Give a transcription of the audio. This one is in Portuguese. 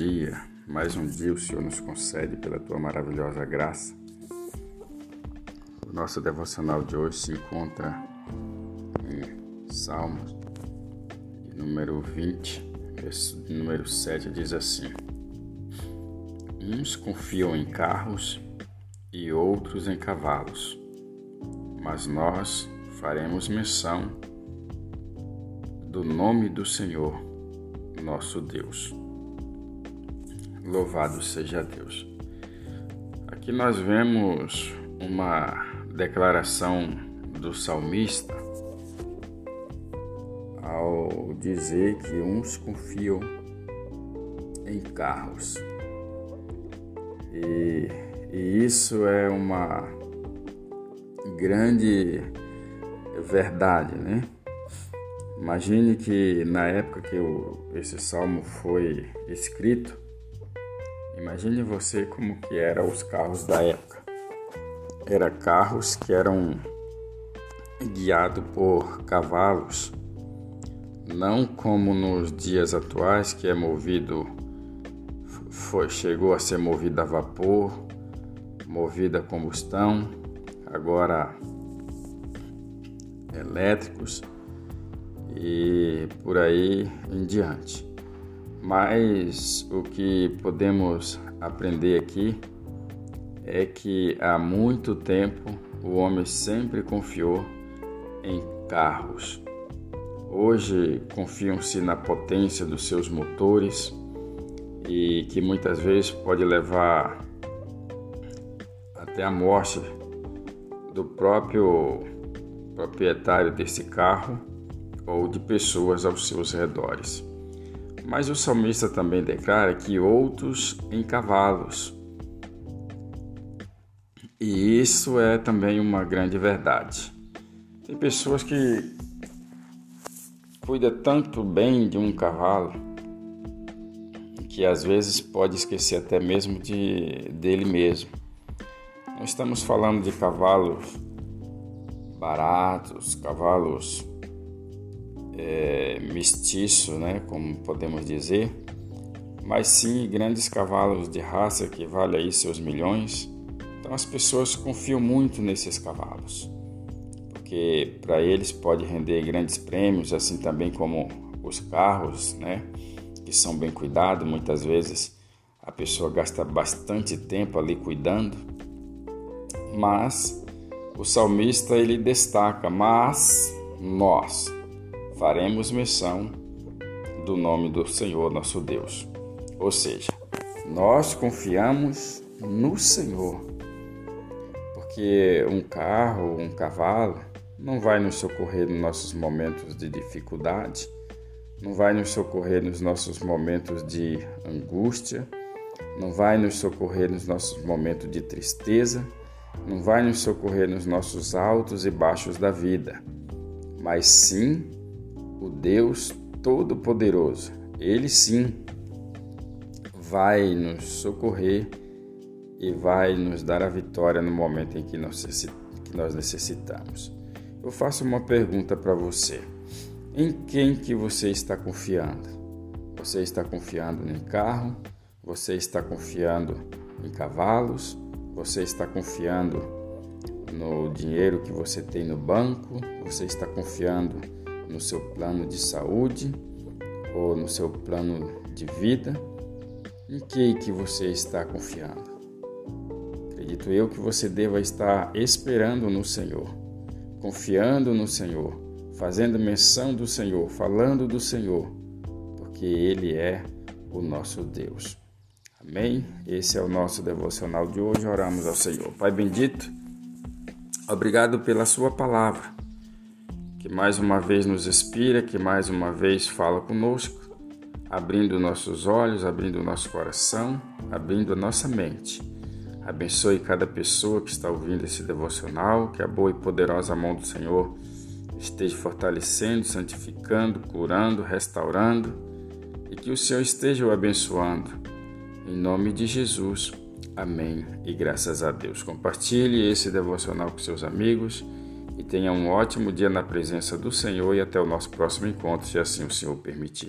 dia, mais um dia o Senhor nos concede pela tua maravilhosa graça. O nosso devocional de hoje se encontra em Salmos, número 20, número 7, diz assim: Uns confiam em carros e outros em cavalos, mas nós faremos menção do nome do Senhor nosso Deus. Louvado seja Deus. Aqui nós vemos uma declaração do salmista ao dizer que uns confiam em carros. E, e isso é uma grande verdade, né? Imagine que na época que o, esse salmo foi escrito, imagine você como que eram os carros da época. Era carros que eram guiados por cavalos, não como nos dias atuais que é movido foi, chegou a ser movido a vapor, movido a combustão, agora elétricos e por aí em diante. Mas o que podemos aprender aqui é que há muito tempo o homem sempre confiou em carros. Hoje confiam-se na potência dos seus motores e que muitas vezes pode levar até a morte do próprio proprietário desse carro ou de pessoas aos seus redores. Mas o salmista também declara que outros em cavalos. E isso é também uma grande verdade. Tem pessoas que cuidam tanto bem de um cavalo que às vezes pode esquecer até mesmo de dele mesmo. Não estamos falando de cavalos baratos, cavalos é, mestiço, né, como podemos dizer, mas sim grandes cavalos de raça que valem aí seus milhões. Então as pessoas confiam muito nesses cavalos, porque para eles pode render grandes prêmios, assim também como os carros, né, que são bem cuidados. Muitas vezes a pessoa gasta bastante tempo ali cuidando, mas o salmista ele destaca, mas nós faremos menção do nome do Senhor nosso Deus. Ou seja, nós confiamos no Senhor, porque um carro, um cavalo, não vai nos socorrer nos nossos momentos de dificuldade, não vai nos socorrer nos nossos momentos de angústia, não vai nos socorrer nos nossos momentos de tristeza, não vai nos socorrer nos nossos altos e baixos da vida, mas sim o Deus Todo-Poderoso. Ele sim vai nos socorrer e vai nos dar a vitória no momento em que nós necessitamos. Eu faço uma pergunta para você. Em quem que você está confiando? Você está confiando em carro? Você está confiando em cavalos? Você está confiando no dinheiro que você tem no banco? Você está confiando no seu plano de saúde ou no seu plano de vida? Em que que você está confiando? Acredito eu que você deva estar esperando no Senhor, confiando no Senhor, fazendo menção do Senhor, falando do Senhor, porque Ele é o nosso Deus. Amém? Esse é o nosso devocional de hoje. Oramos ao Senhor. Pai bendito, obrigado pela Sua palavra que mais uma vez nos inspira, que mais uma vez fala conosco, abrindo nossos olhos, abrindo nosso coração, abrindo a nossa mente. Abençoe cada pessoa que está ouvindo esse devocional, que a boa e poderosa mão do Senhor esteja fortalecendo, santificando, curando, restaurando e que o Senhor esteja o abençoando. Em nome de Jesus. Amém. E graças a Deus. Compartilhe esse devocional com seus amigos e tenha um ótimo dia na presença do Senhor e até o nosso próximo encontro, se assim o Senhor permitir.